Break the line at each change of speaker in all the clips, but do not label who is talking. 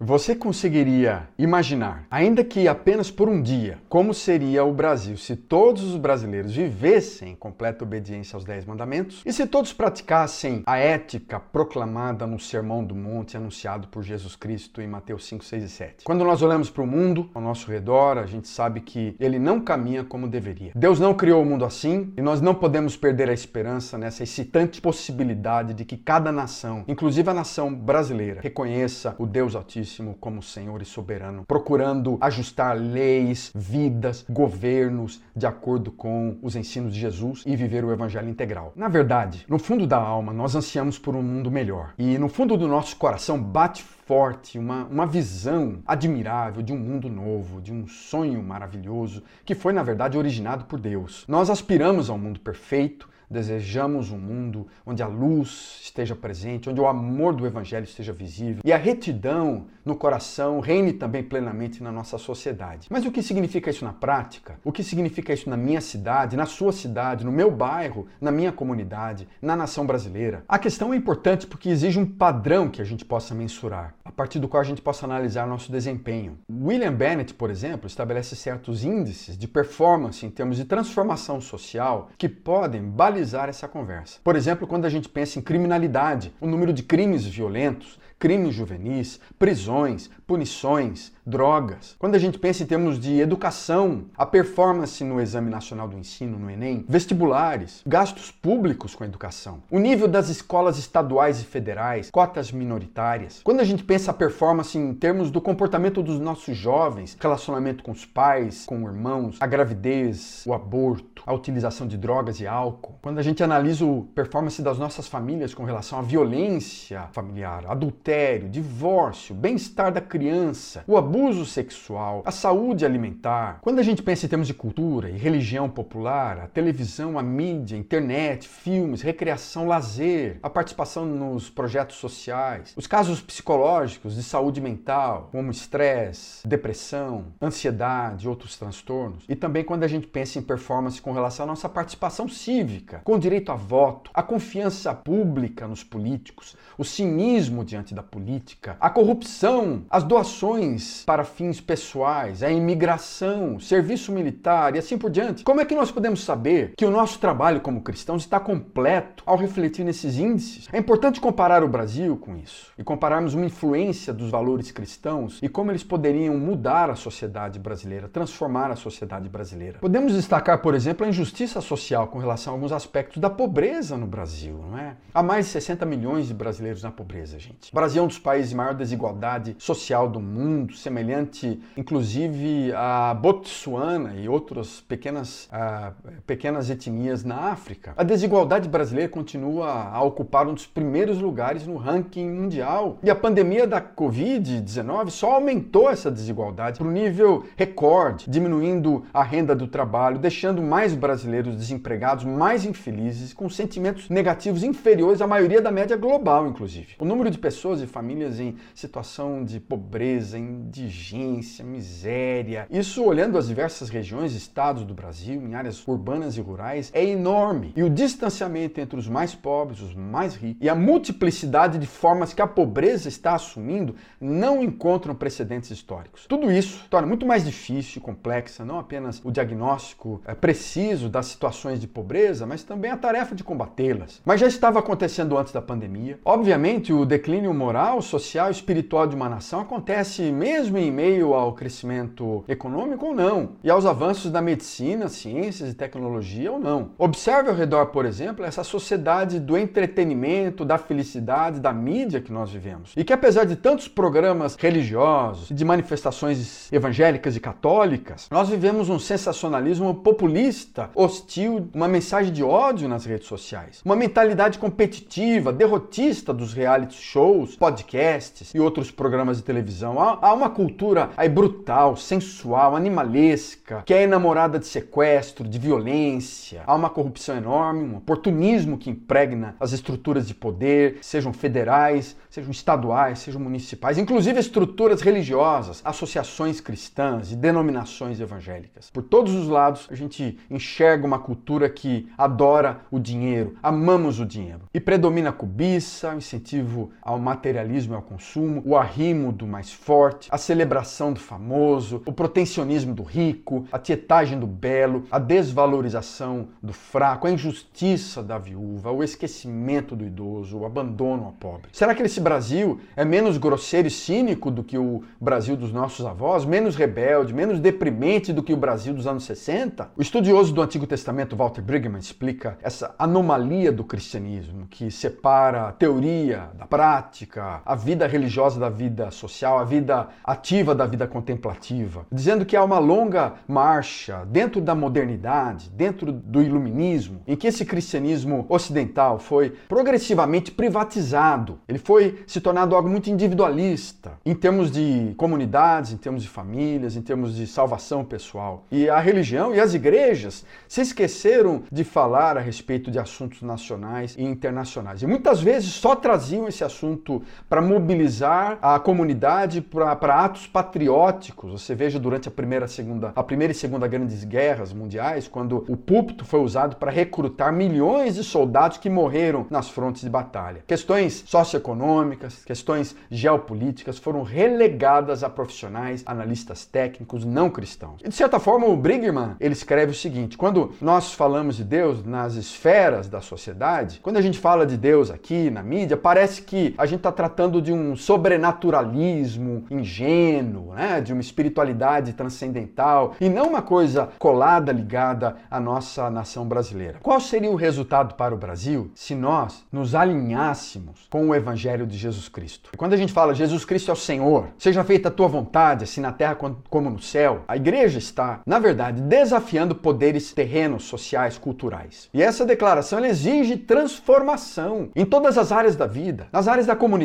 Você conseguiria imaginar, ainda que apenas por um dia, como seria o Brasil se todos os brasileiros vivessem em completa obediência aos Dez Mandamentos e se todos praticassem a ética proclamada no Sermão do Monte anunciado por Jesus Cristo em Mateus 5, 6 e 7? Quando nós olhamos para o mundo ao nosso redor, a gente sabe que ele não caminha como deveria. Deus não criou o mundo assim e nós não podemos perder a esperança nessa excitante possibilidade de que cada nação, inclusive a nação brasileira, reconheça o Deus Altíssimo como Senhor e soberano, procurando ajustar leis, vidas, governos de acordo com os ensinos de Jesus e viver o evangelho integral. Na verdade, no fundo da alma, nós ansiamos por um mundo melhor. E no fundo do nosso coração bate forte uma, uma visão admirável de um mundo novo, de um sonho maravilhoso que foi, na verdade, originado por Deus. Nós aspiramos a um mundo perfeito Desejamos um mundo onde a luz esteja presente, onde o amor do Evangelho esteja visível e a retidão no coração reine também plenamente na nossa sociedade. Mas o que significa isso na prática? O que significa isso na minha cidade, na sua cidade, no meu bairro, na minha comunidade, na nação brasileira? A questão é importante porque exige um padrão que a gente possa mensurar, a partir do qual a gente possa analisar nosso desempenho. William Bennett, por exemplo, estabelece certos índices de performance em termos de transformação social que podem balizar analisar essa conversa. Por exemplo, quando a gente pensa em criminalidade, o número de crimes violentos, crimes juvenis, prisões, punições, drogas. Quando a gente pensa em termos de educação, a performance no Exame Nacional do Ensino, no Enem, vestibulares, gastos públicos com a educação, o nível das escolas estaduais e federais, cotas minoritárias. Quando a gente pensa a performance em termos do comportamento dos nossos jovens, relacionamento com os pais, com irmãos, a gravidez, o aborto, a utilização de drogas e álcool. Quando a gente analisa a performance das nossas famílias com relação à violência familiar, adultério, divórcio, bem-estar da criança, o abuso sexual, a saúde alimentar. Quando a gente pensa em termos de cultura e religião popular, a televisão, a mídia, a internet, filmes, recreação, lazer, a participação nos projetos sociais, os casos psicológicos de saúde mental, como estresse, depressão, ansiedade outros transtornos, e também quando a gente pensa em performance com relação à nossa participação cívica, com direito a voto, a confiança pública nos políticos, o cinismo diante da política, a corrupção, as doações para fins pessoais, a imigração, serviço militar e assim por diante. Como é que nós podemos saber que o nosso trabalho como cristãos está completo ao refletir nesses índices? É importante comparar o Brasil com isso e compararmos uma influência dos valores cristãos e como eles poderiam mudar a sociedade brasileira, transformar a sociedade brasileira. Podemos destacar, por exemplo, a injustiça social com relação a alguns aspectos da pobreza no Brasil, não é? Há mais de 60 milhões de brasileiros na pobreza, gente. O Brasil é um dos países de maior desigualdade social do mundo, semelhante, inclusive, a Botsuana e outras pequenas, uh, pequenas etnias na África. A desigualdade brasileira continua a ocupar um dos primeiros lugares no ranking mundial. E a pandemia da Covid-19 só aumentou essa desigualdade para um nível recorde, diminuindo a renda do trabalho, deixando mais brasileiros desempregados, mais infelizes, com sentimentos negativos inferiores à maioria da média global, inclusive. O número de pessoas e famílias em situação de pobreza, indigência, miséria. Isso olhando as diversas regiões e estados do Brasil, em áreas urbanas e rurais, é enorme. E o distanciamento entre os mais pobres, os mais ricos e a multiplicidade de formas que a pobreza está assumindo não encontram precedentes históricos. Tudo isso torna muito mais difícil e complexa não apenas o diagnóstico é, preciso das situações de pobreza, mas também a tarefa de combatê-las. Mas já estava acontecendo antes da pandemia. Obviamente, o declínio moral, social e espiritual de uma nação acontece mesmo em meio ao crescimento econômico ou não, e aos avanços da medicina, ciências e tecnologia ou não. Observe ao redor, por exemplo, essa sociedade do entretenimento, da felicidade, da mídia que nós vivemos. E que apesar de tantos programas religiosos, de manifestações evangélicas e católicas, nós vivemos um sensacionalismo populista, hostil, uma mensagem de ódio nas redes sociais, uma mentalidade competitiva, derrotista dos reality shows, podcasts e outros programas de televisão. Há, há uma cultura aí brutal, sensual, animalesca, que é enamorada de sequestro, de violência. Há uma corrupção enorme, um oportunismo que impregna as estruturas de poder, sejam federais, sejam estaduais, sejam municipais, inclusive estruturas religiosas, associações cristãs e denominações evangélicas. Por todos os lados, a gente enxerga uma cultura que adora o dinheiro, amamos o dinheiro. E predomina a cobiça, o incentivo ao materialismo ao consumo, o arrimo do mais forte, a celebração do famoso, o protecionismo do rico, a tietagem do belo, a desvalorização do fraco, a injustiça da viúva, o esquecimento do idoso, o abandono ao pobre. Será que esse Brasil é menos grosseiro e cínico do que o Brasil dos nossos avós, menos rebelde, menos deprimente do que o Brasil dos anos 60? O estudioso do Antigo Testamento, Walter Brigman, explica essa anomalia do cristianismo que separa a teoria da prática, a vida religiosa da vida social, a vida ativa da vida contemplativa, dizendo que há uma longa marcha dentro da modernidade, dentro do iluminismo, em que esse cristianismo ocidental foi progressivamente privatizado. Ele foi se tornado algo muito individualista em termos de comunidades, em termos de famílias, em termos de salvação pessoal. E a religião e as igrejas se esqueceram de falar a respeito de assuntos nacionais e internacionais. E muitas vezes só traziam esse assunto para mobilizar a comunidade para atos patrióticos. Você veja durante a primeira, segunda, a primeira e segunda grandes guerras mundiais, quando o púlpito foi usado para recrutar milhões de soldados que morreram nas frontes de batalha. Questões socioeconômicas, questões geopolíticas foram relegadas a profissionais, analistas técnicos não cristãos. E de certa forma, o Briggerman ele escreve o seguinte: quando nós falamos de Deus nas esferas da sociedade, quando a gente fala de Deus aqui na mídia, parece que a gente está tratando de um sobrenaturalismo ingênuo, né? de uma espiritualidade transcendental e não uma coisa colada, ligada à nossa nação brasileira. Qual seria o resultado para o Brasil se nós nos alinhássemos com o Evangelho de Jesus Cristo? Quando a gente fala Jesus Cristo é o Senhor, seja feita a tua vontade, assim na terra como no céu, a igreja está, na verdade, desafiando poderes terrenos, sociais, culturais. E essa declaração exige transformação em todas as áreas da vida, nas áreas da comunidade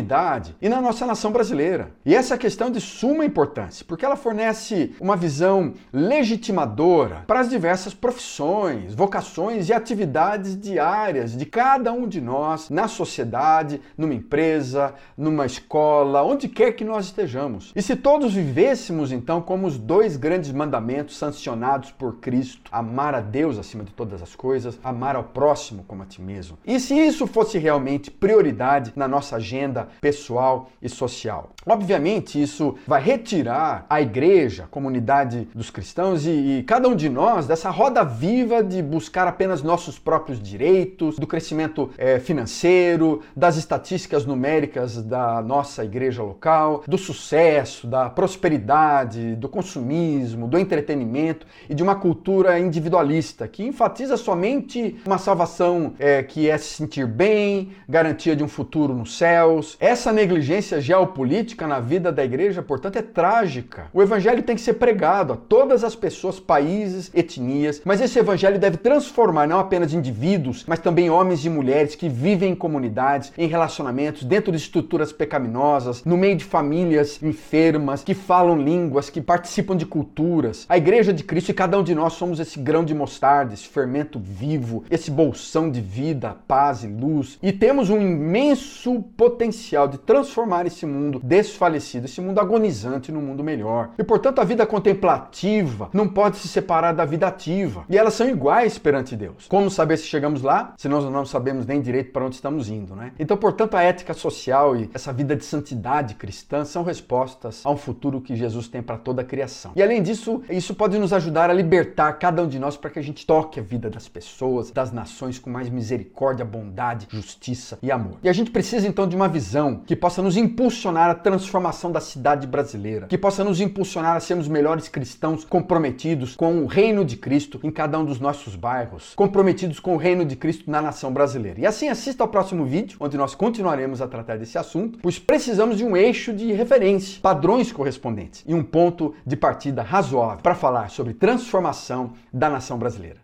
e na nossa nação brasileira. E essa é questão de suma importância, porque ela fornece uma visão legitimadora para as diversas profissões, vocações e atividades diárias de cada um de nós na sociedade, numa empresa, numa escola, onde quer que nós estejamos. E se todos vivêssemos então como os dois grandes mandamentos sancionados por Cristo, amar a Deus acima de todas as coisas, amar ao próximo como a ti mesmo. E se isso fosse realmente prioridade na nossa agenda pessoal e social? Obviamente, isso vai retirar a igreja, a comunidade dos cristãos e, e cada um de nós dessa roda viva de buscar apenas nossos próprios direitos, do crescimento é, financeiro, das estatísticas numéricas da nossa igreja local, do sucesso, da prosperidade, do consumismo, do entretenimento e de uma cultura individualista que enfatiza somente uma salvação é, que é se sentir bem, garantia de um futuro nos céus. Essa negligência geopolítica na vida da igreja, portanto, é trágica. O evangelho tem que ser pregado a todas as pessoas, países, etnias, mas esse evangelho deve transformar não apenas indivíduos, mas também homens e mulheres que vivem em comunidades, em relacionamentos, dentro de estruturas pecaminosas, no meio de famílias enfermas, que falam línguas, que participam de culturas. A igreja de Cristo e cada um de nós somos esse grão de mostarda, esse fermento vivo, esse bolsão de vida, paz e luz. E temos um imenso potencial de transformar esse mundo desfalecido, esse mundo agonizante num mundo melhor. E portanto, a vida contemplativa não pode se separar da vida ativa. E elas são iguais perante Deus. Como saber se chegamos lá, se nós não sabemos nem direito para onde estamos indo, né? Então, portanto, a ética social e essa vida de santidade cristã são respostas a um futuro que Jesus tem para toda a criação. E além disso, isso pode nos ajudar a libertar cada um de nós para que a gente toque a vida das pessoas, das nações com mais misericórdia, bondade, justiça e amor. E a gente precisa então de uma visão que possa nos impulsionar à transformação da cidade brasileira, que possa nos impulsionar a sermos melhores cristãos comprometidos com o reino de Cristo em cada um dos nossos bairros, comprometidos com o reino de Cristo na nação brasileira. E assim assista ao próximo vídeo, onde nós continuaremos a tratar desse assunto, pois precisamos de um eixo de referência, padrões correspondentes e um ponto de partida razoável para falar sobre transformação da nação brasileira.